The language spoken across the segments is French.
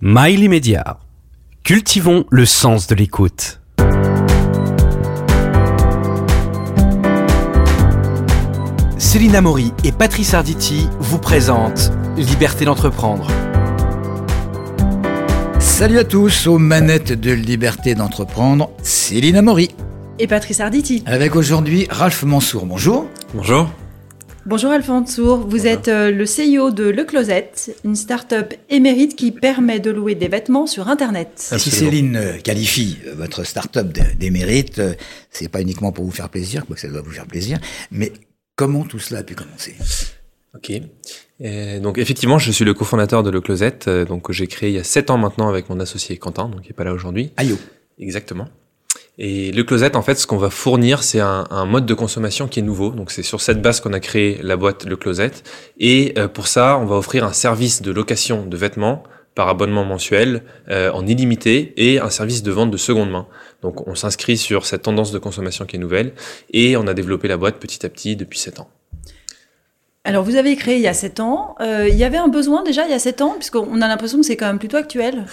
Mail immédiat. Cultivons le sens de l'écoute. Céline Maury et Patrice Arditi vous présentent Liberté d'entreprendre. Salut à tous, aux manettes de Liberté d'entreprendre, Céline Maury. Et Patrice Arditi. Avec aujourd'hui Ralph Mansour, bonjour. Bonjour. Bonjour Alphonse vous Bonjour. êtes euh, le CEO de Le Closet, une start-up émérite qui permet de louer des vêtements sur Internet. Si Céline euh, qualifie euh, votre start-up d'émérite, c'est pas uniquement pour vous faire plaisir, quoique ça doit vous faire plaisir, mais comment tout cela a pu commencer? Ok. donc effectivement, je suis le cofondateur de Le Closet, donc j'ai créé il y a 7 ans maintenant avec mon associé Quentin, donc qui est pas là aujourd'hui. Ayo. Exactement. Et le closet, en fait, ce qu'on va fournir, c'est un, un, mode de consommation qui est nouveau. Donc, c'est sur cette base qu'on a créé la boîte Le Closet. Et euh, pour ça, on va offrir un service de location de vêtements par abonnement mensuel euh, en illimité et un service de vente de seconde main. Donc, on s'inscrit sur cette tendance de consommation qui est nouvelle et on a développé la boîte petit à petit depuis 7 ans. Alors, vous avez créé il y a 7 ans. Euh, il y avait un besoin déjà il y a 7 ans, puisqu'on a l'impression que c'est quand même plutôt actuel?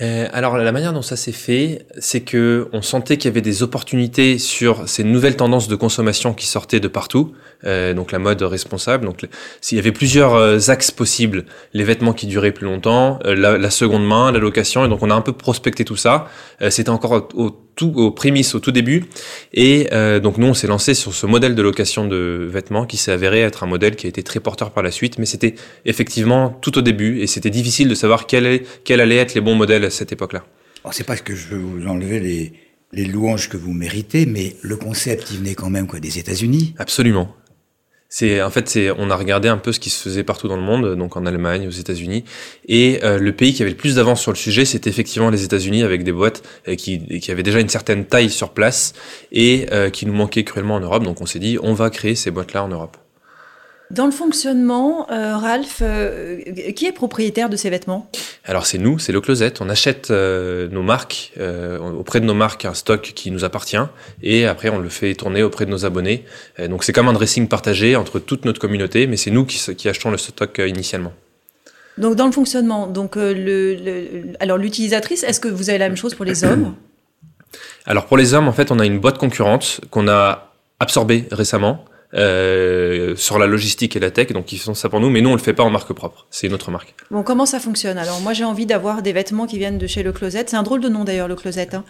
Euh, alors, la manière dont ça s'est fait, c'est que on sentait qu'il y avait des opportunités sur ces nouvelles tendances de consommation qui sortaient de partout. Euh, donc, la mode responsable. Donc, s'il y avait plusieurs euh, axes possibles, les vêtements qui duraient plus longtemps, euh, la, seconde main, la location. Et donc, on a un peu prospecté tout ça. C'était encore au, tout, aux prémices, au tout début. Et donc, nous, on s'est lancé sur ce modèle de location de vêtements qui s'est avéré être un modèle qui a été très porteur par la suite. Mais c'était effectivement tout au début et c'était difficile de savoir quel, est, quel allait être les bons modèles à cette époque-là. C'est pas que je veux vous enlever les, les louanges que vous méritez, mais le concept, il venait quand même quoi des États-Unis. Absolument. C'est en fait c'est on a regardé un peu ce qui se faisait partout dans le monde, donc en Allemagne, aux États-Unis, et euh, le pays qui avait le plus d'avance sur le sujet, c'était effectivement les États-Unis avec des boîtes euh, qui, qui avaient déjà une certaine taille sur place et euh, qui nous manquaient cruellement en Europe. Donc on s'est dit on va créer ces boîtes-là en Europe. Dans le fonctionnement, euh, Ralph, euh, qui est propriétaire de ces vêtements? Alors c'est nous, c'est le Closet. On achète euh, nos marques auprès de nos marques un stock qui nous appartient et après on le fait tourner auprès de nos abonnés. donc c'est comme un dressing partagé entre toute notre communauté, mais c'est nous qui, qui achetons le stock initialement. Donc dans le fonctionnement, donc le, le alors l'utilisatrice, est-ce que vous avez la même chose pour les hommes? Alors pour les hommes, en fait, on a une boîte concurrente qu'on a absorbée récemment euh, sur la logistique et la tech, donc ils font ça pour nous, mais nous on le fait pas en marque propre, c'est une autre marque. Bon, comment ça fonctionne? Alors moi j'ai envie d'avoir des vêtements qui viennent de chez Le Closet, c'est un drôle de nom d'ailleurs Le Closet. Hein.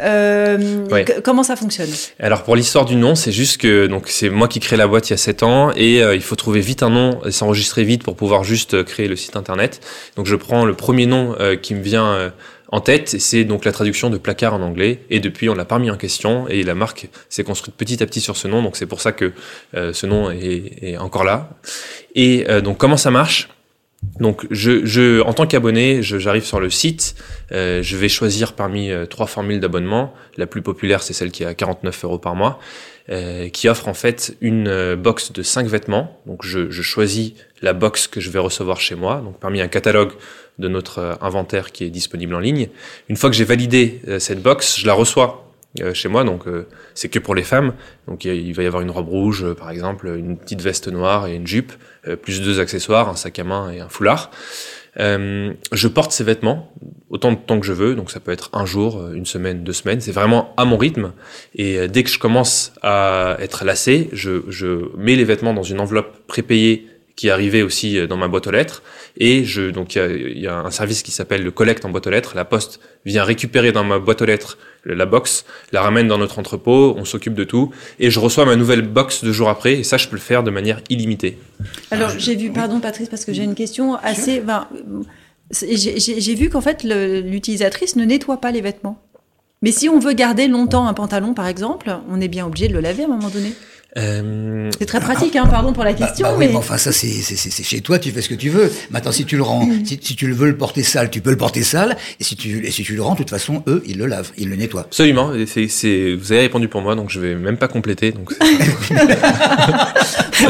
Euh, ouais. Comment ça fonctionne? Alors pour l'histoire du nom, c'est juste que donc c'est moi qui crée la boîte il y a 7 ans et euh, il faut trouver vite un nom et s'enregistrer vite pour pouvoir juste créer le site internet. Donc je prends le premier nom euh, qui me vient euh, en tête, c'est donc la traduction de placard en anglais. Et depuis, on l'a pas mis en question et la marque s'est construite petit à petit sur ce nom. Donc c'est pour ça que euh, ce nom est, est, encore là. Et euh, donc comment ça marche? Donc, je, je, en tant qu'abonné, j'arrive sur le site, euh, je vais choisir parmi euh, trois formules d'abonnement. La plus populaire, c'est celle qui est à 49 euros par mois, euh, qui offre en fait une box de 5 vêtements. Donc, je, je, choisis la box que je vais recevoir chez moi, donc parmi un catalogue de notre inventaire qui est disponible en ligne. Une fois que j'ai validé cette box, je la reçois euh, chez moi, donc euh, c'est que pour les femmes. Donc il va y avoir une robe rouge, euh, par exemple, une petite veste noire et une jupe, plus deux accessoires, un sac à main et un foulard. je porte ces vêtements autant de temps que je veux, donc ça peut être un jour, une semaine, deux semaines. C'est vraiment à mon rythme. Et dès que je commence à être lassé, je mets les vêtements dans une enveloppe prépayée qui est arrivé aussi dans ma boîte aux lettres. Et je, donc, il y, y a, un service qui s'appelle le collecte en boîte aux lettres. La poste vient récupérer dans ma boîte aux lettres la box, la ramène dans notre entrepôt, on s'occupe de tout. Et je reçois ma nouvelle box deux jours après. Et ça, je peux le faire de manière illimitée. Alors, j'ai vu, pardon Patrice, parce que j'ai une question assez. Ben, j'ai vu qu'en fait, l'utilisatrice ne nettoie pas les vêtements. Mais si on veut garder longtemps un pantalon, par exemple, on est bien obligé de le laver à un moment donné. Euh... C'est très pratique, hein, pardon pour la question. Bah, bah, mais... Oui, enfin, ça, c'est chez toi, tu fais ce que tu veux. Maintenant, si tu le rends, si, si, tu le veux le porter sale, tu peux le porter sale. Et si tu, et si tu le rends, de toute façon, eux, ils le lavent, ils le nettoient. Absolument. C est, vous avez répondu pour moi, donc je vais même pas compléter. Donc bon,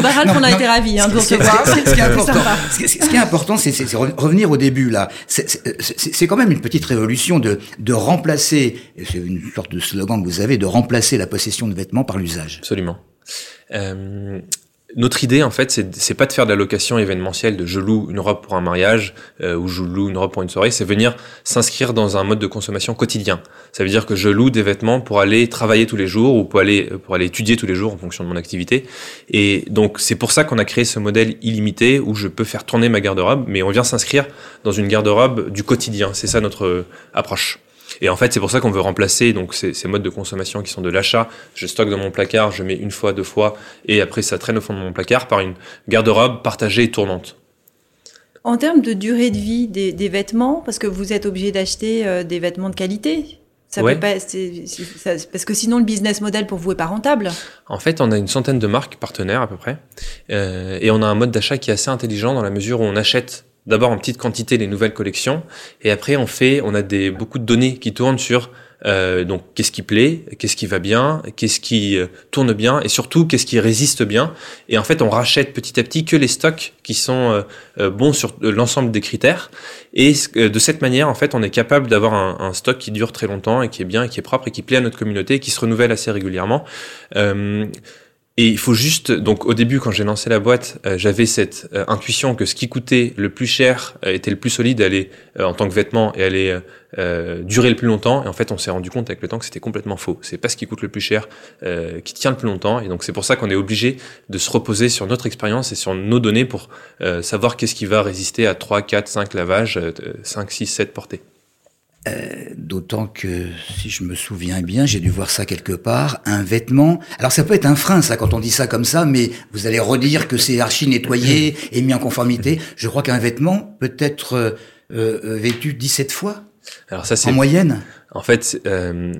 bah, Ralph, on a été ravis hein, de recevoir. Ce qui est important, ce qui est important, c'est revenir au début, là. C'est quand même une petite révolution de, de remplacer, c'est une sorte de slogan que vous avez, de remplacer la possession de vêtements par l'usage. Absolument. Euh, notre idée, en fait, c'est pas de faire de la location événementielle, de je loue une robe pour un mariage euh, ou je loue une robe pour une soirée, c'est venir s'inscrire dans un mode de consommation quotidien. Ça veut dire que je loue des vêtements pour aller travailler tous les jours ou pour aller pour aller étudier tous les jours en fonction de mon activité. Et donc c'est pour ça qu'on a créé ce modèle illimité où je peux faire tourner ma garde-robe, mais on vient s'inscrire dans une garde-robe du quotidien. C'est ça notre approche. Et en fait, c'est pour ça qu'on veut remplacer donc ces, ces, modes de consommation qui sont de l'achat. Je stocke dans mon placard, je mets une fois, deux fois, et après ça traîne au fond de mon placard par une garde-robe partagée et tournante. En termes de durée de vie des, des vêtements, parce que vous êtes obligé d'acheter euh, des vêtements de qualité, ça Ouais. peut pas, ça- parce que sinon le business model pour vous est pas rentable. En fait, on a une centaine de marques partenaires à peu près, euh, et on a un mode d'achat qui est assez intelligent dans la mesure où on achète d'abord en petite quantité les nouvelles collections, et après on fait, on a des beaucoup de données qui tournent sur euh, donc qu'est-ce qui plaît, qu'est-ce qui va bien, qu'est-ce qui euh, tourne bien, et surtout qu'est-ce qui résiste bien. Et en fait, on rachète petit à petit que les stocks qui sont euh, euh, bons sur l'ensemble des critères. Et de cette manière, en fait, on est capable d'avoir un, un stock qui dure très longtemps et qui est bien, et qui est propre et qui plaît à notre communauté, et qui se renouvelle assez régulièrement. Et il faut juste, donc au début quand j'ai lancé la boîte, euh, j'avais cette euh, intuition que ce qui coûtait le plus cher euh, était le plus solide, allait en tant que vêtement et allait durer le plus longtemps. Et en fait, on s'est rendu compte avec le temps que c'était complètement faux. C'est pas ce qui coûte le plus cher qui tient le plus longtemps. Et donc c'est pour ça qu'on est obligé de se reposer sur notre expérience et sur nos données pour savoir qu'est-ce qui va résister à 3, 4, 5 lavages, euh, 5, 6, 7 portées. D'autant que, si je me souviens bien, j'ai dû voir ça quelque part, un vêtement. Alors ça peut être un frein, ça, quand on dit ça comme ça, mais vous allez redire que c'est archi nettoyé et mis en conformité. Je crois qu'un vêtement peut être euh, euh, vêtu 17 fois, Alors ça c'est en moyenne. En fait, euh,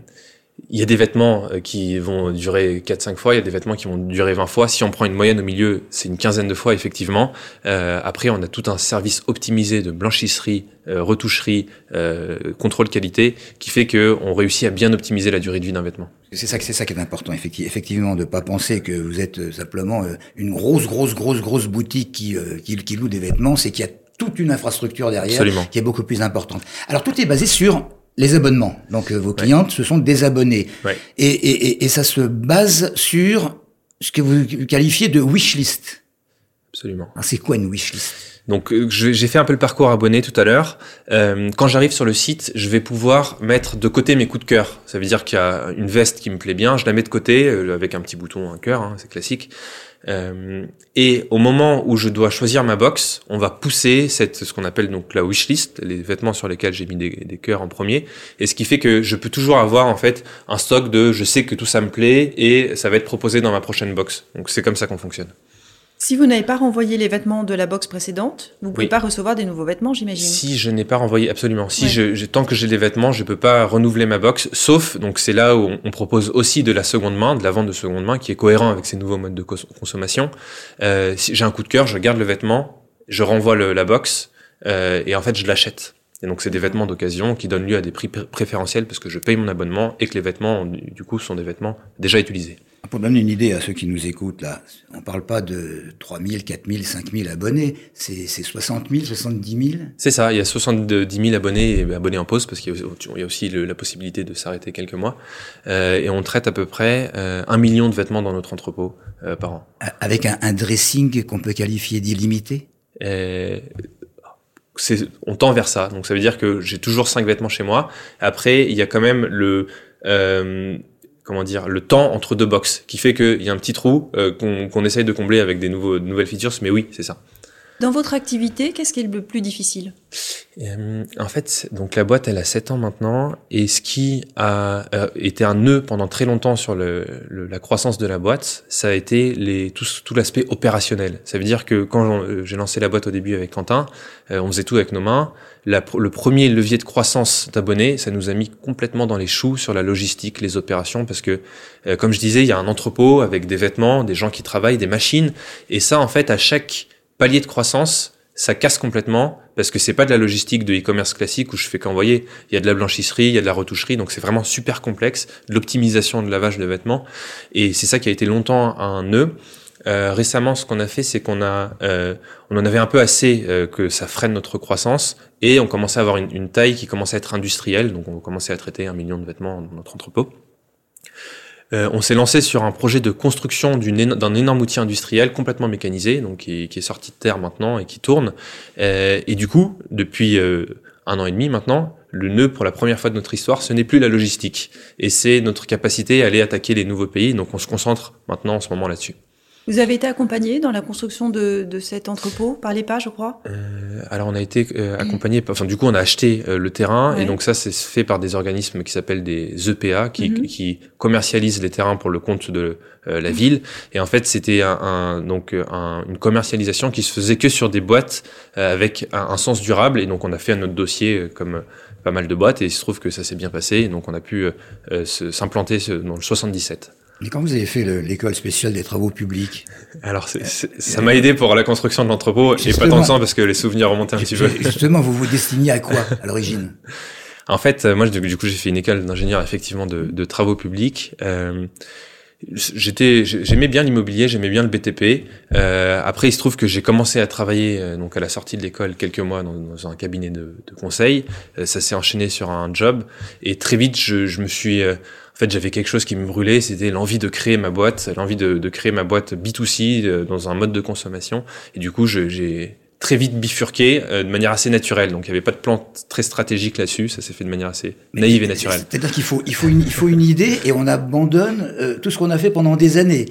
il y a des vêtements euh, qui vont durer 4-5 fois, il y a des vêtements qui vont durer 20 fois. Si on prend une moyenne au milieu, c'est une quinzaine de fois, effectivement. Euh, après, on a tout un service optimisé de blanchisserie, euh, retoucherie, euh, contrôle qualité, qui fait que on réussit à bien optimiser la durée de vie d'un vêtement. C'est ça, que- c'est ça qui est important, effecti- effectivement, de pas penser que vous êtes simplement une grosse, grosse, grosse, grosse boutique qui, qui, qui loue des vêtements. C'est qu'il y a toute une infrastructure derrière Absolument. qui est beaucoup plus importante. Alors tout est basé sur les abonnements. Donc euh, vos clientes, ce sont des abonnés. Ouais. Et, et, et, et ça se base sur ce que vous qualifiez de wishlist. Absolument. C'est quoi une wishlist? Donc euh, j'ai fait un peu le parcours abonné tout à l'heure. Euh, quand j'arrive sur le site, je vais pouvoir mettre de côté mes coups de cœur. Ça veut dire qu'il y a une veste qui me plaît bien, je la mets de côté euh, avec un petit bouton, un cœur, hein, c'est classique. Euh, et au moment où je dois choisir ma box, on va pousser cette, ce qu'on appelle donc la wishlist, les vêtements sur lesquels j'ai mis des, des cœurs en premier, et ce qui fait que je peux toujours avoir en fait un stock de je sais que tout ça me plaît et ça va être proposé dans ma prochaine box. Donc c'est comme ça qu'on fonctionne. Si vous n'avez pas renvoyé les vêtements de la box précédente, vous pouvez Oui. pas recevoir des nouveaux vêtements, j'imagine. Si je n'ai pas renvoyé, absolument. Si Ouais. je, je- tant que j'ai des vêtements, je peux pas renouveler ma box, sauf, donc c'est là où on, on propose aussi de la seconde main, de la vente de seconde main, qui est cohérent avec ces nouveaux modes de cons- consommation. Euh, si j'ai un coup de cœur, je garde le vêtement, je renvoie le- la box, euh, et en fait, je l'achète. Et donc, c'est des vêtements d'occasion qui donnent lieu à des prix pr- préférentiels parce que je paye mon abonnement et que les vêtements, du coup, sont des vêtements déjà utilisés. Pour donner une idée à ceux qui nous écoutent, là, on parle pas de 3000, 4000, 5000 abonnés, c'est c'est 60 000, 70 000 C'est ça, il y a 70 000 abonnés et abonnés en pause parce qu'il y a aussi, le- la possibilité de s'arrêter quelques mois. Euh, et on traite à peu près euh, un million de vêtements dans notre entrepôt euh, par an. avec un, un dressing qu'on peut qualifier d'illimité? Euh, on tend vers ça. Donc ça veut dire que j'ai toujours cinq vêtements chez moi. Après, il y a quand même le euh, comment dire le temps entre deux box qui fait qu'il y a un petit trou euh, qu'on essaye de combler avec des nouveaux, nouvelles features. Mais oui, c'est ça. Dans votre activité, qu'est-ce qui est le plus difficile? Euh, en fait, donc la boîte, elle a 7 ans maintenant, et ce qui a euh, été un nœud pendant très longtemps sur la croissance de la boîte, ça a été tout, l'aspect opérationnel. Ça veut dire que quand euh, j'ai lancé la boîte au début avec Quentin, on faisait tout avec nos mains. Le premier levier de croissance d'abonnés, ça nous a mis complètement dans les choux sur la logistique, les opérations, parce que, comme je disais, il y a un entrepôt avec des vêtements, des gens qui travaillent, des machines, et ça, en fait, à chaque palier de croissance, ça casse complètement parce que c'est pas de la logistique de e-commerce classique où je fais qu'envoyer. Il y a de la blanchisserie, il y a de la retoucherie, donc c'est vraiment super complexe, de l'optimisation de lavage de vêtements. Et c'est ça qui a été longtemps un nœud. Euh, récemment, ce qu'on a fait, c'est qu'on a, euh, on en avait un peu assez euh, que ça freine notre croissance et on commençait à avoir une, une taille qui commençait à être industrielle. Donc, on commençait à traiter un million de vêtements dans notre entrepôt. Euh, on s'est lancé sur un projet de construction d'un énorme outil industriel complètement mécanisé, donc qui, est sorti de terre maintenant et qui tourne. Euh, et du coup, depuis euh, un an et demi maintenant, le nœud pour la première fois de notre histoire, ce n'est plus la logistique, et c'est notre capacité à aller attaquer les nouveaux pays. Donc on se concentre maintenant en ce moment là-dessus. Vous avez été accompagné dans la construction de, de cet entrepôt par l'EPA, je crois? Euh, Alors on a été euh, accompagné, enfin du coup on a acheté euh, le terrain Ouais. et donc ça c'est fait par des organismes qui s'appellent des EPA qui, Mhm. qui commercialisent les terrains pour le compte de euh, la ville et en fait c'était un, un- donc euh, un- une commercialisation qui se faisait que sur des boîtes euh, avec un, sens durable et donc on a fait notre dossier comme pas mal de boîtes et il se trouve que ça s'est bien passé et donc on a pu s'implanter dans le 77. Mais quand vous avez fait le- l'école spéciale des travaux publics, Alors c'est- ça m'a aidé pour la construction de l'entrepôt et pas tant que ça parce que les souvenirs remontaient un petit peu. justement, vous vous destiniez à quoi à l'origine? En fait, euh, moi, du coup, j'ai fait une école d'ingénieur effectivement de, de travaux publics. Euh, j'étais, j'aimais bien l'immobilier, j'aimais bien le BTP. Euh, après, il se trouve que j'ai commencé à travailler euh, donc à la sortie de l'école quelques mois dans, dans un cabinet de, de conseil. Euh, ça s'est enchaîné sur un job et très vite, je, je me suis euh, fait, j'avais quelque chose qui me brûlait, c'était l'envie de créer ma boîte, l'envie de, de créer ma boîte B2C euh, dans un mode de consommation. Et du coup, j'ai très vite bifurqué euh, de manière assez naturelle. Donc, il n'y avait pas de plan très stratégique là-dessus. Ça s'est fait de manière assez naïve et naturelle. C'est-à-dire qu'il faut, il faut, une, il faut une idée et on abandonne euh, tout ce qu'on a fait pendant des années.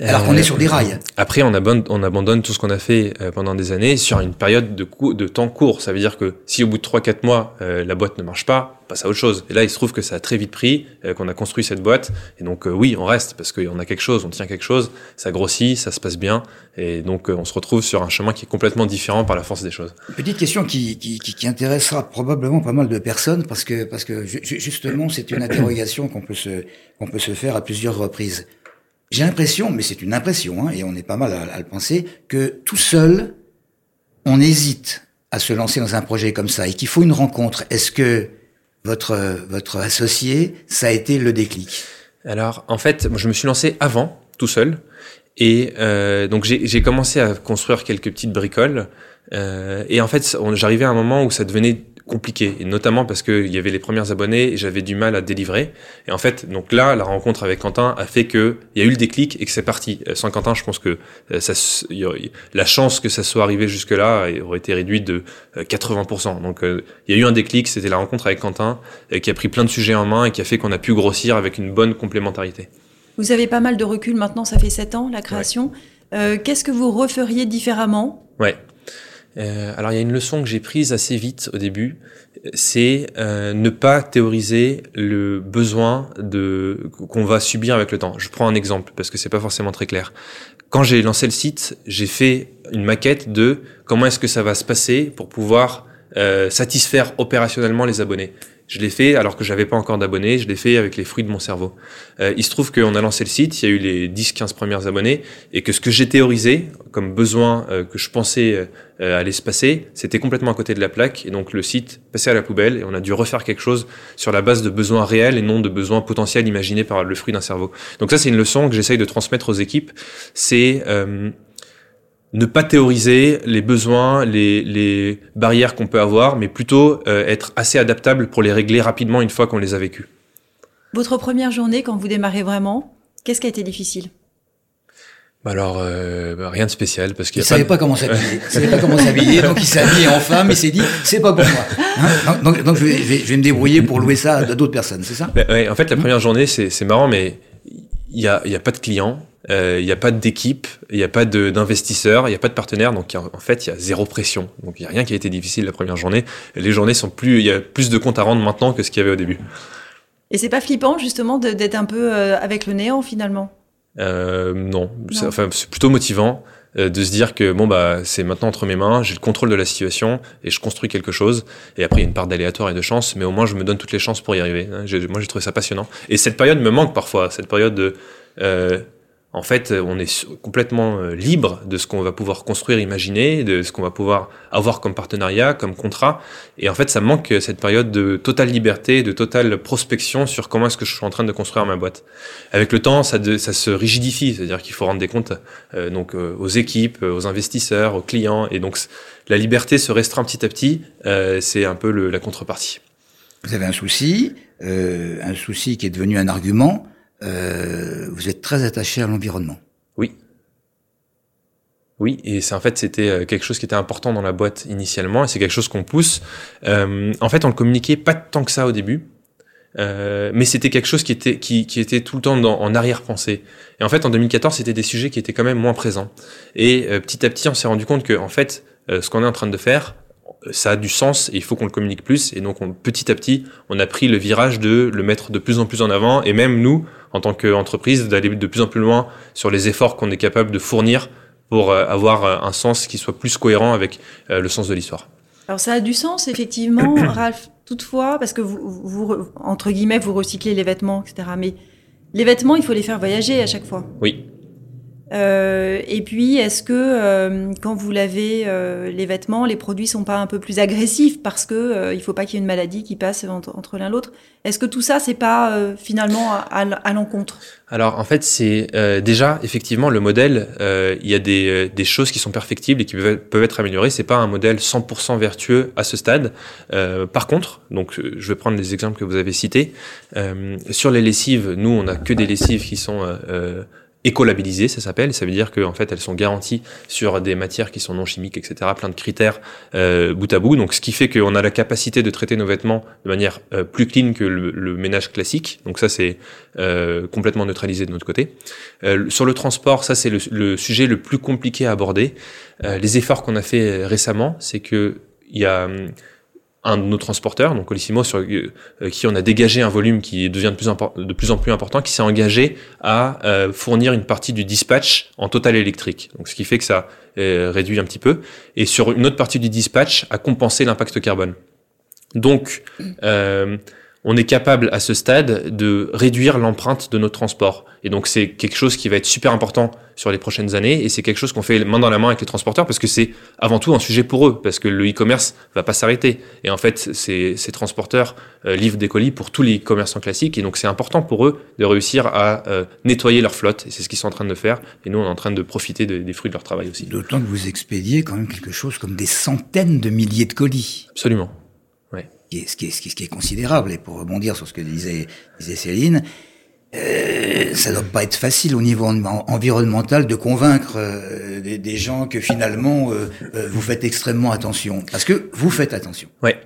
Alors qu'on Euh, est sur des rails. Après, on abandonne, on abandonne tout ce qu'on a fait euh, pendant des années sur une période de, cou- de temps court. Ça veut dire que si au bout de 3-4 mois, euh, la boîte ne marche pas, on passe à autre chose. Et là, il se trouve que ça a très vite pris, euh, qu'on a construit cette boîte. Et donc, euh, oui, on reste parce qu'on a quelque chose, on tient quelque chose, ça grossit, ça se passe bien. Et donc, euh, on se retrouve sur un chemin qui est complètement différent par la force des choses. Petite question qui, qui, qui, qui intéressera probablement pas mal de personnes parce que, parce justement, c'est une interrogation qu'on peut se, qu'on peut se faire à plusieurs reprises. J'ai l'impression, mais c'est une impression, hein, et on est pas mal à, le penser, que tout seul, on hésite à se lancer dans un projet comme ça et qu'il faut une rencontre. Est-ce que votre, votre associé, ça a été le déclic? Alors, en fait, moi, je me suis lancé avant, tout seul. Et euh, donc, j'ai commencé à construire quelques petites bricoles. Euh, et en fait, j'arrivais à un moment où ça devenait compliqué, et notamment parce qu'il y avait les premiers abonnés et j'avais du mal à délivrer. Et en fait, donc là, la rencontre avec Quentin a fait que il y a eu le déclic et que c'est parti. Euh, Sans Quentin, je pense que euh, ça, la chance que ça soit arrivé jusque-là aurait été réduite de euh, 80%. Donc, euh, il y a eu un déclic, c'était la rencontre avec Quentin, euh, qui a pris plein de sujets en main et qui a fait qu'on a pu grossir avec une bonne complémentarité. Vous avez pas mal de recul maintenant, ça fait 7 ans, la création. Euh, Qu'est-ce que vous referiez différemment Ouais. Euh, alors il y a une leçon que j'ai prise assez vite au début, c'est euh, ne pas théoriser le besoin de qu'on va subir avec le temps. Je prends un exemple parce que c'est pas forcément très clair. Quand j'ai lancé le site, j'ai fait une maquette de comment est-ce que ça va se passer pour pouvoir euh, satisfaire opérationnellement les abonnés. Je l'ai fait alors que j'avais pas encore d'abonnés, je l'ai fait avec les fruits de mon cerveau. Euh, il se trouve qu'on a lancé le site, il y a eu les 10-15 premières abonnés, et que ce que j'ai théorisé comme besoin euh, que je pensais euh, allait se passer, c'était complètement à côté de la plaque, et donc le site passait à la poubelle, et on a dû refaire quelque chose sur la base de besoins réels et non de besoins potentiels imaginés par le fruit d'un cerveau. Donc ça, c'est une leçon que j'essaye de transmettre aux équipes, c'est euh, ne pas théoriser les besoins, les, les barrières qu'on peut avoir, mais plutôt euh, être assez adaptable pour les régler rapidement une fois qu'on les a vécues. Votre première journée, quand vous démarrez vraiment, qu'est-ce qui a été difficile? Bah alors, euh, bah rien de spécial, parce qu'il Il y a savait pas... comment s'habiller. Il savait pas comment s'habiller, donc il s'est habillé en femme. Il s'est dit, c'est pas pour moi. Hein? Donc, donc je, vais, je vais- je vais me débrouiller pour louer ça à d'autres personnes, c'est ça? Bah, ouais, en fait, la première journée, c'est c'est marrant, mais il y a, il y a pas de clients, euh, il y a pas d'équipe, il y a pas d'investisseurs, il y a pas de partenaires, donc a- en fait, il y a zéro pression. Donc il y a rien qui a été difficile la première journée. Les journées sont plus, il y a plus de comptes à rendre maintenant que ce qu'il y avait au début. Et c'est pas flippant, justement, d'être un peu euh, avec le néant, finalement? Euh, non, enfin c'est plutôt motivant euh, de se dire que bon bah c'est maintenant entre mes mains, j'ai le contrôle de la situation et je construis quelque chose. Et après il y a une part d'aléatoire et de chance, mais au moins je me donne toutes les chances pour y arriver. hein. Moi j'ai trouvé ça passionnant. Et cette période me manque parfois, cette période de euh, en fait, on est complètement euh, libre de ce qu'on va pouvoir construire, imaginer, de ce qu'on va pouvoir avoir comme partenariat, comme contrat. Et en fait, ça manque euh, cette période de totale liberté, de totale prospection sur comment est-ce que je suis en train de construire ma boîte. Avec le temps, ça, se rigidifie, c'est-à-dire qu'il faut rendre des comptes euh, donc euh, aux équipes, euh, aux investisseurs, aux clients, et donc la liberté se restreint petit à petit. euh, c'est un peu la contrepartie. Vous avez un souci, euh, un souci qui est devenu un argument. Euh, vous êtes très attaché à l'environnement. Oui. Oui, et c'est en fait c'était euh, quelque chose qui était important dans la boîte initialement, et c'est quelque chose qu'on pousse. Euh, en fait, on le communiquait pas tant que ça au début, euh, mais c'était quelque chose qui était qui, qui était tout le temps dans, en arrière-pensée. Et en fait, en 2014, c'était des sujets qui étaient quand même moins présents. Et euh, petit à petit, on s'est rendu compte que en fait, euh, ce qu'on est en train de faire, ça a du sens et il faut qu'on le communique plus. Et donc, on, petit à petit, on a pris le virage de le mettre de plus en plus en avant, et même nous, en tant qu'entreprise, d'aller de plus en plus loin sur les efforts qu'on est capable de fournir pour euh, avoir euh, un sens qui soit plus cohérent avec euh, le sens de l'histoire. Alors ça a du sens, effectivement, Ralph, toutefois, parce que vous, vous, entre guillemets, vous recyclez les vêtements, etc. Mais les vêtements, il faut les faire voyager à chaque fois. Oui. Euh, et puis, est-ce que euh, quand vous lavez euh, les vêtements, les produits sont pas un peu plus agressifs parce que euh, il faut pas qu'il y ait une maladie qui passe entre, entre l'un l'autre? Est-ce que tout ça, c'est pas euh, finalement à, l'encontre? Alors, en fait, c'est euh, déjà effectivement le modèle. Il y a des, des choses qui sont perfectibles et qui peuvent, peuvent être améliorées. C'est pas un modèle 100% vertueux à ce stade. par contre, donc, je vais prendre les exemples que vous avez cités. sur les lessives, nous, on a que des lessives qui sont écolabellisées, ça s'appelle. Ça veut dire qu'en fait, elles sont garanties sur des matières qui sont non chimiques, etc. Plein de critères euh, bout à bout. Donc, ce qui fait qu'on a la capacité de traiter nos vêtements de manière euh, plus clean que le, ménage classique. Donc, ça, c'est euh, complètement neutralisé de notre côté. Sur le transport, ça, c'est le, sujet le plus compliqué à aborder. Les efforts qu'on a fait récemment, c'est que il y a hum, un de nos transporteurs, donc Colissimo, sur euh, qui on a dégagé un volume qui devient de plus, de plus en plus important, qui s'est engagé à euh, fournir une partie du dispatch en total électrique. Donc, ce qui fait que ça euh, réduit un petit peu. Et sur une autre partie du dispatch, à compenser l'impact carbone. Donc, euh, on est capable à ce stade de réduire l'empreinte de notre transport. Et donc c'est quelque chose qui va être super important sur les prochaines années et c'est quelque chose qu'on fait main dans la main avec les transporteurs parce que c'est avant tout un sujet pour eux parce que le e-commerce va pas s'arrêter. Et en fait, ces, ces transporteurs euh, livrent des colis pour tous les commerçants classiques et donc c'est important pour eux de réussir à euh, nettoyer leur flotte et c'est ce qu'ils sont en train de faire et nous on est en train de profiter de, des fruits de leur travail aussi. D'autant que vous expédiez quand même quelque chose comme des centaines de milliers de colis. Absolument ce qui est, considérable. Et pour rebondir sur ce que disait, disait Céline, euh, ça doit pas être facile au niveau environnemental de convaincre euh, des, gens que finalement euh, euh, vous faites extrêmement attention, parce que vous faites attention. Ouais.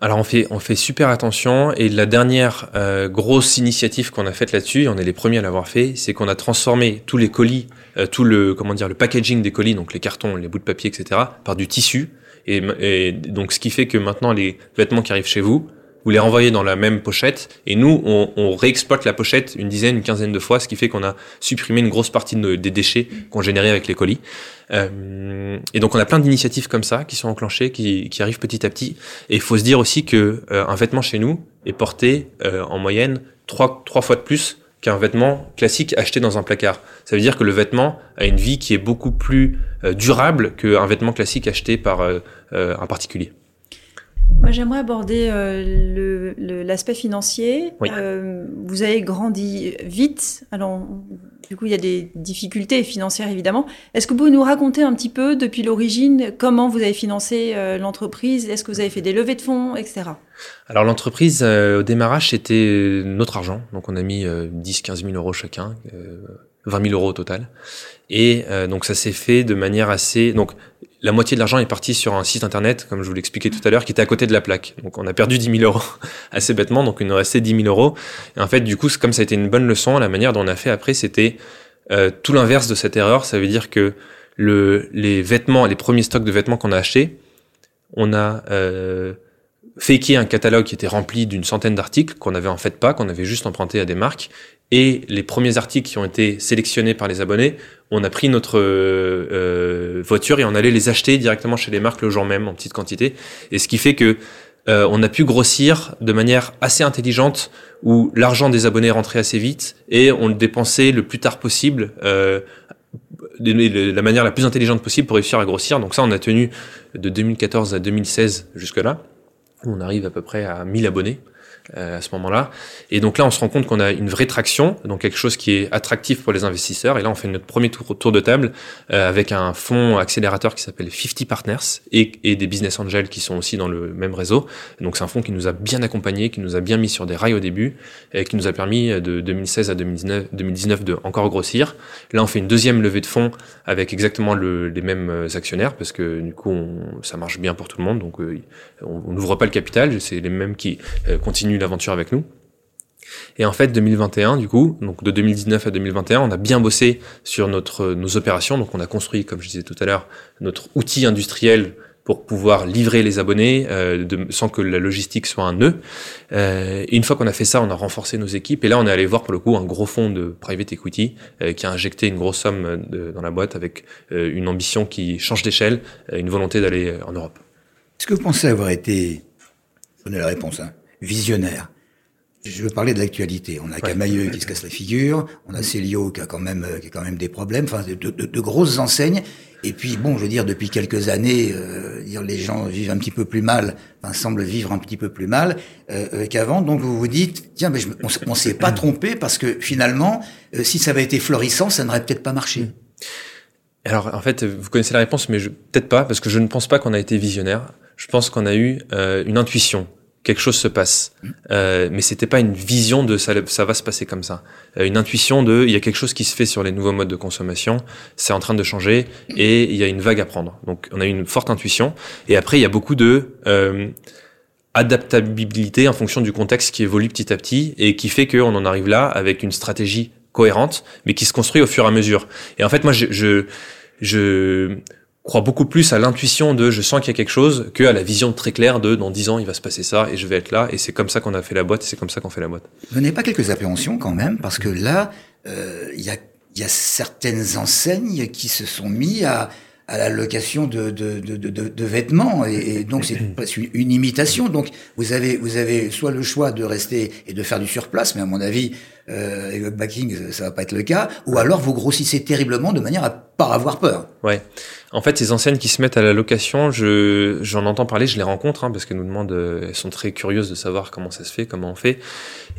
Alors on fait on fait super attention et la dernière grosse initiative qu'on a faite là-dessus, on est les premiers à l'avoir fait, c'est qu'on a transformé tous les colis, tout le comment dire le packaging des colis, donc les cartons, les bouts de papier, etc., par du tissu et, donc, ce qui fait que maintenant, les vêtements qui arrivent chez vous, vous les renvoyez dans la même pochette, et nous, on, réexploite la pochette une dizaine, une quinzaine de fois, ce qui fait qu'on a supprimé une grosse partie de, des déchets qu'on générait avec les colis. Euh, et donc, on a plein d'initiatives comme ça qui sont enclenchées, qui, qui arrivent petit à petit. Et il faut se dire aussi que euh, un vêtement chez nous est porté euh, en moyenne trois, trois fois de plus qu'un vêtement classique acheté dans un placard. Ça veut dire que le vêtement a une vie qui est beaucoup plus euh, durable qu'un vêtement classique acheté par euh, euh, un particulier. Moi, j'aimerais aborder euh, l'aspect financier. Oui. Euh, vous avez grandi vite. Alors, du coup, il y a des difficultés financières, évidemment. Est-ce que vous pouvez nous raconter un petit peu, depuis l'origine, comment vous avez financé euh, l'entreprise? Est-ce que vous avez fait des levées de fonds, etc. Alors, l'entreprise, au démarrage, c'était notre argent. Donc, on a mis 10-15 000 euros chacun. 20 000 euros au total. Et euh, donc ça s'est fait de manière assez... Donc la moitié de l'argent est parti sur un site internet, comme je vous l'expliquais tout à l'heure, qui était à côté de la plaque. Donc on a perdu 10 000 euros assez bêtement, donc il nous restait 10 000 euros. En fait, du coup, comme ça a été une bonne leçon, la manière dont on a fait après, c'était euh, tout l'inverse de cette erreur. Ça veut dire que le, les vêtements, les premiers stocks de vêtements qu'on a achetés, on a... Euh, faké un catalogue qui était rempli d'une centaine d'articles qu'on n'avait en fait pas, qu'on avait juste emprunté à des marques. Et les premiers articles qui ont été sélectionnés par les abonnés, on a pris notre euh, voiture et on allait les acheter directement chez les marques le jour même en petite quantité. Et ce qui fait que euh, on a pu grossir de manière assez intelligente où l'argent des abonnés rentrait assez vite et on le dépensait le plus tard possible. Euh, de la manière la plus intelligente possible pour réussir à grossir. Donc ça, on a tenu de 2014 à 2016 jusque-là on arrive à peu près à 1000 abonnés. À ce moment-là. Et donc là, on se rend compte qu'on a une vraie traction, donc quelque chose qui est attractif pour les investisseurs. Et là, on fait notre premier tour, de table avec un fonds accélérateur qui s'appelle 50 Partners et, et, des business angels qui sont aussi dans le même réseau. Donc c'est un fonds qui nous a bien accompagnés, qui nous a bien mis sur des rails au début et qui nous a permis de 2016 à 2019, 2019 de encore grossir. Là, on fait une deuxième levée de fonds avec exactement le, les mêmes actionnaires parce que du coup, on, ça marche bien pour tout le monde. Donc on n'ouvre pas le capital, c'est les mêmes qui continuent l'aventure avec nous. Et en fait, 2021, du coup, donc de 2019 à 2021, on a bien bossé sur notre, nos opérations. Donc, on a construit, comme je disais tout à l'heure, notre outil industriel pour pouvoir livrer les abonnés euh, sans que la logistique soit un nœud. Euh, et une fois qu'on a fait ça, on a renforcé nos équipes. Et là, on est allé voir pour le coup un gros fonds de private equity euh, qui a injecté une grosse somme dans la boîte avec euh, une ambition qui change d'échelle, euh, une volonté d'aller en Europe. Est-ce que vous pensez avoir été, donnez la réponse, hein, visionnaire. Je veux parler de l'actualité. On a Camailleux qui se casse la figure, on a Célio qui a quand même qui a quand même des problèmes, enfin de, de, de, grosses enseignes. Et puis bon, je veux dire depuis quelques années, euh, dire les gens vivent un petit peu plus mal, enfin semblent vivre un petit peu plus mal euh, qu'avant. Donc vous vous dites tiens, mais je, on, on s'est pas trompé parce que finalement, euh, si ça avait été florissant, ça n'aurait peut-être pas marché. Alors en fait, vous connaissez la réponse, mais peut-être pas parce que je ne pense pas qu'on a été visionnaire. Je pense qu'on a eu euh, une intuition quelque chose se passe. Euh, mais c'était pas une vision de ça, ça va se passer comme ça. Euh, une intuition de il y a quelque chose qui se fait sur les nouveaux modes de consommation, c'est en train de changer et il y a une vague à prendre. Donc on a une forte intuition. Et après il y a beaucoup de euh, adaptabilité en fonction du contexte qui évolue petit à petit et qui fait qu'on en arrive là avec une stratégie cohérente, mais qui se construit au fur et à mesure. Et en fait moi je, je, je crois beaucoup plus à l'intuition de je sens qu'il y a quelque chose que à la vision très claire de dans dix ans il va se passer ça et je vais être là et c'est comme ça qu'on a fait la boîte et c'est comme ça qu'on fait la boîte. N'avez pas quelques appréhensions quand même parce que là euh, il y a il y a certaines enseignes qui se sont mis à à la location de, de, de, de, de vêtements et, et donc c'est une imitation. Donc vous avez vous avez soit le choix de rester et de faire du surplace, mais à mon avis euh, le backing ça va pas être le cas, ou alors vous grossissez terriblement de manière à pas avoir peur. Ouais. En fait, ces enseignes qui se mettent à la location, je j'en entends parler, je les rencontre hein, parce qu'elles nous demandent, euh, elles sont très curieuses de savoir comment ça se fait, comment on fait.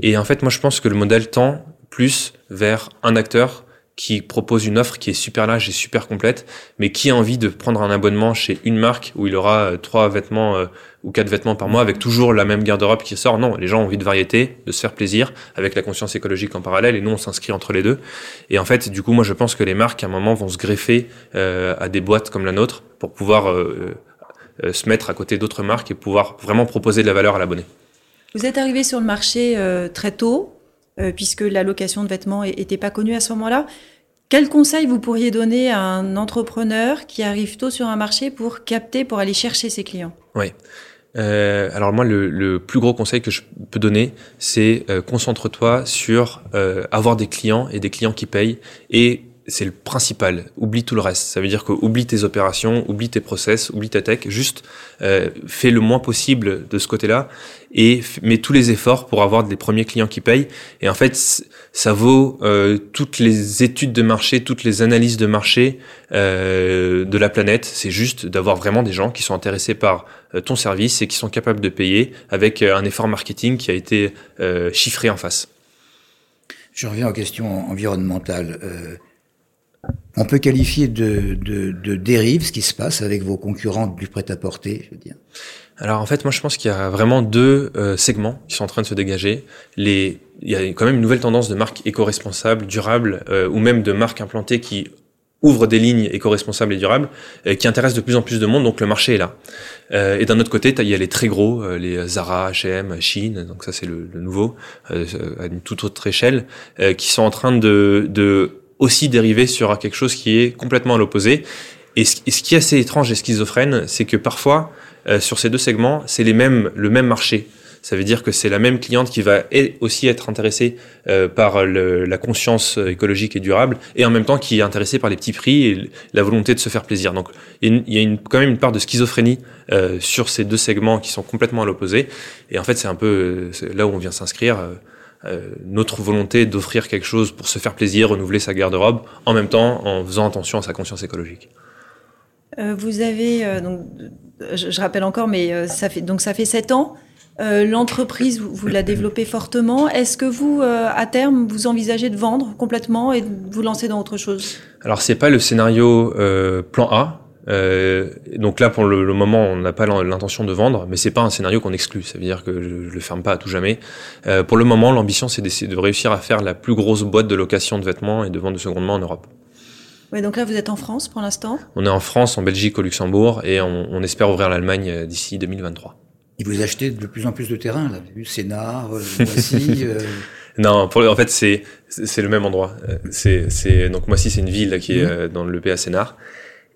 Et en fait, moi je pense que le modèle tend plus vers un acteur qui propose une offre qui est super large et super complète, mais qui a envie de prendre un abonnement chez une marque où il aura euh, trois vêtements euh, ou quatre vêtements par mois avec toujours la même garde-robe qui sort. Non, les gens ont envie de variété, de se faire plaisir avec la conscience écologique en parallèle et nous on s'inscrit entre les deux. Et en fait, du coup, moi je pense que les marques à un moment vont se greffer euh, à des boîtes comme la nôtre pour pouvoir euh, euh, se mettre à côté d'autres marques et pouvoir vraiment proposer de la valeur à l'abonné. Vous êtes arrivé sur le marché très tôt, euh, puisque la location de vêtements n'était pas connue à ce moment-là. Quel conseil vous pourriez donner à un entrepreneur qui arrive tôt sur un marché pour capter, pour aller chercher ses clients? Oui. Euh, alors moi, le, plus gros conseil que je peux donner, c'est euh, concentre-toi sur avoir des clients et des clients qui payent et c'est le principal. Oublie tout le reste. Ça veut dire que oublie tes opérations, oublie tes process, oublie ta tech. Juste euh, fais le moins possible de ce côté-là et mets tous les efforts pour avoir des premiers clients qui payent. Et en fait, ça vaut euh, toutes les études de marché, toutes les analyses de marché euh, de la planète. C'est juste d'avoir vraiment des gens qui sont intéressés par euh, ton service et qui sont capables de payer avec euh, un effort marketing qui a été euh, chiffré en face. Je reviens aux questions environnementales. Euh, on peut qualifier de, de, de, dérive ce qui se passe avec vos concurrents du prêt-à-porter, je veux dire. Alors en fait, moi je pense qu'il y a vraiment deux euh, segments qui sont en train de se dégager. Les, il y a quand même une nouvelle tendance de marques éco-responsables, durables, euh, ou même de marques implantées qui ouvrent des lignes éco-responsables et durables, euh, qui intéressent de plus en plus de monde. Donc le marché est là. et d'un autre côté, il y a les très gros, les Zara, H&M, Shein. Donc ça c'est le, le, nouveau à une toute autre échelle, qui sont en train de, de aussi dériver sur quelque chose qui est complètement à l'opposé. Et ce, qui est assez étrange et schizophrène, c'est que parfois, euh, sur ces deux segments, c'est les mêmes, le même marché. Ça veut dire que c'est la même cliente qui va aussi être intéressée euh, par le, la conscience écologique et durable, et en même temps qui est intéressée par les petits prix et la volonté de se faire plaisir. Donc il y a une, quand même une part de schizophrénie euh, sur ces deux segments qui sont complètement à l'opposé. Et en fait, c'est un peu là où on vient s'inscrire. Euh, notre volonté d'offrir quelque chose pour se faire plaisir, renouveler sa garde-robe, en même temps en faisant attention à sa conscience écologique. Euh, vous avez, euh, donc, je, je, rappelle encore, mais ça fait, donc ça fait sept ans Euh, L'entreprise, vous, vous la développez fortement. Est-ce que vous, euh, à terme, vous envisagez de vendre complètement et de vous lancer dans autre chose? Alors c'est pas le scénario euh, plan A. Euh, donc là, pour le, le moment, on n'a pas l'in- l'intention de vendre, mais c'est pas un scénario qu'on exclut. Ça veut dire que je, je le ferme pas à tout jamais. Euh, pour le moment, l'ambition, c'est d'essayer de réussir à faire la plus grosse boîte de location de vêtements et de vente de seconde main en Europe. Oui, donc là, vous êtes en France pour l'instant? On est en France, en Belgique, au Luxembourg, et on, on espère ouvrir l'Allemagne euh, d'ici 2023. Et vous achetez de plus en plus de terrain, là. Vous avez vu, Sénart, euh, Moissy, euh, Non, pour, le- en fait, c'est c'est le même endroit. Euh, C'est c'est donc Moissy, c'est une ville là, qui est euh, dans le PA Sénart.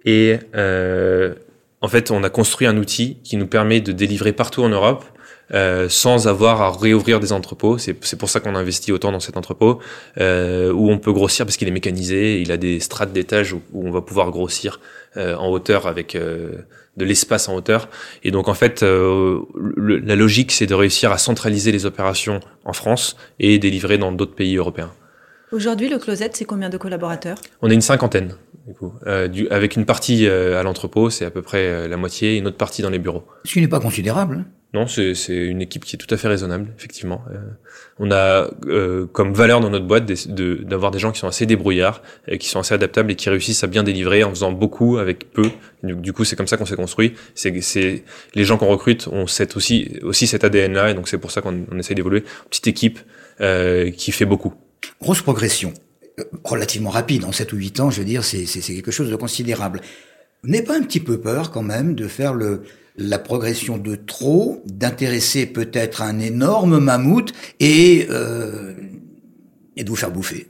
Et euh, en fait, on a construit un outil qui nous permet de délivrer partout en Europe euh, sans avoir à réouvrir des entrepôts. C'est pour ça qu'on investit autant dans cet entrepôt euh, où on peut grossir parce qu'il est mécanisé. Il a des strates d'étages où, on va pouvoir grossir euh, en hauteur avec euh, de l'espace en hauteur. Et donc en fait, euh, la logique, c'est de réussir à centraliser les opérations en France et délivrer dans d'autres pays européens. Aujourd'hui, le Closet, c'est combien de collaborateurs? On est une cinquantaine, du coup, euh, du, avec une partie euh, à l'entrepôt, c'est à peu près euh, la moitié, et une autre partie dans les bureaux. ce qui n'est pas considérable. hein. Non, c'est c'est une équipe qui est tout à fait raisonnable, effectivement. Euh, on a euh, comme valeur dans notre boîte des- de- d'avoir des gens qui sont assez débrouillards, euh, qui sont assez adaptables et qui réussissent à bien délivrer en faisant beaucoup avec peu. Du, du coup, c'est comme ça qu'on s'est construit. C'est c'est les gens qu'on recrute ont cette aussi aussi cet ADN là, et donc c'est pour ça qu'on on essaye d'évoluer. Petite équipe euh, qui fait beaucoup. Grosse progression, euh, relativement rapide, en 7 ou 8 ans, je veux dire, c'est quelque chose de considérable. N'avez pas un petit peu peur quand même de faire le, la progression de trop, d'intéresser peut-être un énorme mammouth et, euh, et de vous faire bouffer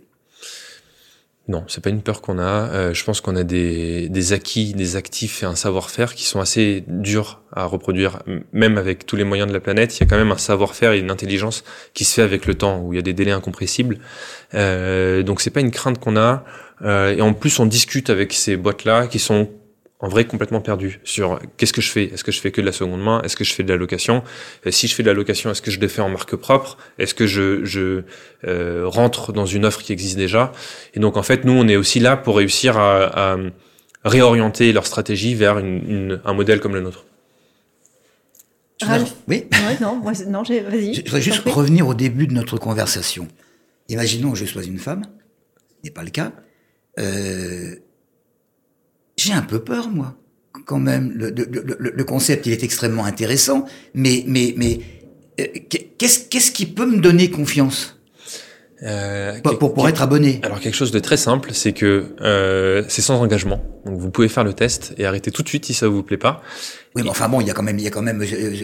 Non, c'est pas une peur qu'on a. Euh, je pense qu'on a des, des acquis, des actifs et un savoir-faire qui sont assez durs à reproduire, même avec tous les moyens de la planète. Il y a quand même un savoir-faire et une intelligence qui se fait avec le temps, où il y a des délais incompressibles. Euh, donc c'est pas une crainte qu'on a. Euh, et en plus, on discute avec ces boîtes-là qui sont en vrai complètement perdues sur qu'est-ce que je fais? Est-ce que je fais que de la seconde main? Est-ce que je fais de la location Euh, Si je fais de la location, est-ce que je le fais en marque propre? Est-ce que je, je euh, rentre dans une offre qui existe déjà? Et donc en fait, nous, on est aussi là pour réussir à, à réorienter leur stratégie vers une, une- un modèle comme le nôtre. Ralph Oui Ouais, non, moi, non, j'ai- vas-y. Je voudrais juste revenir au début de notre conversation. Imaginons que je sois une femme, ce n'est pas le cas. Euh, j'ai un peu peur, moi, quand même. Le, le- le- le concept, il est extrêmement intéressant, mais, mais, mais euh, qu'est-ce, qu'est-ce qui peut me donner confiance? Euh, pour, pour, pour être abonné Alors quelque chose de très simple, c'est que euh, c'est sans engagement. Donc vous pouvez faire le test et arrêter tout de suite si ça vous plaît pas. Oui, mais enfin bon, il y a quand même, il y a quand même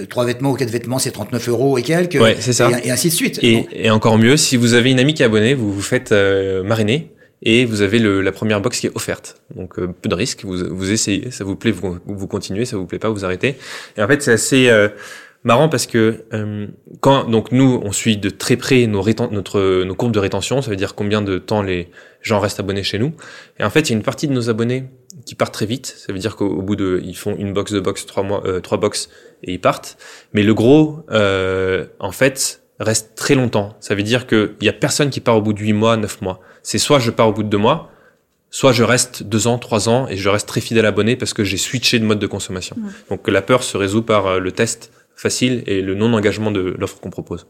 trois vêtements ou quatre vêtements, c'est 39 euros et quelques. Ouais, c'est ça. Et, et ainsi de suite. Et, et encore mieux, si vous avez une amie qui est abonnée, vous vous faites euh, mariner et vous avez le, la première box qui est offerte. Donc euh, peu de risque, vous, vous essayez, ça vous plaît, vous, vous continuez, ça vous plaît pas, vous arrêtez. Et en fait, c'est assez euh, marrant parce que euh, quand donc nous on suit de très près nos notre nos courbes de rétention, ça veut dire combien de temps les gens restent abonnés chez nous. Et en fait, il y a une partie de nos abonnés qui partent très vite. Ça veut dire qu'au au bout de ils font une box, deux box, trois mois, euh, trois box et ils partent. Mais le gros, euh, en fait, reste très longtemps. Ça veut dire qu'il y a personne qui part au bout de huit mois, neuf mois. C'est soit je pars au bout de deux mois, soit je reste deux ans, trois ans et je reste très fidèle abonné parce que j'ai switché de mode de consommation. Ouais. Donc la peur se résout par euh, le test facile et le non-engagement de l'offre qu'on propose.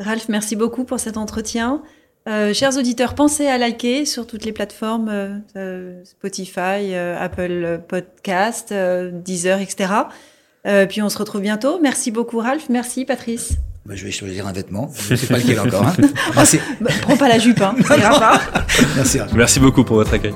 Ralph, merci beaucoup pour cet entretien. Euh, chers auditeurs, pensez à liker sur toutes les plateformes euh, Spotify, euh, Apple Podcast, Deezer, etc. Puis on se retrouve bientôt. Merci beaucoup Ralph, merci Patrice. Bah, je vais choisir un vêtement. Je ne sais pas lequel encore. Hein. Ah, Bah, prends pas la jupe, hein, ça ira pas. Merci. Rachel. Merci beaucoup pour votre accueil.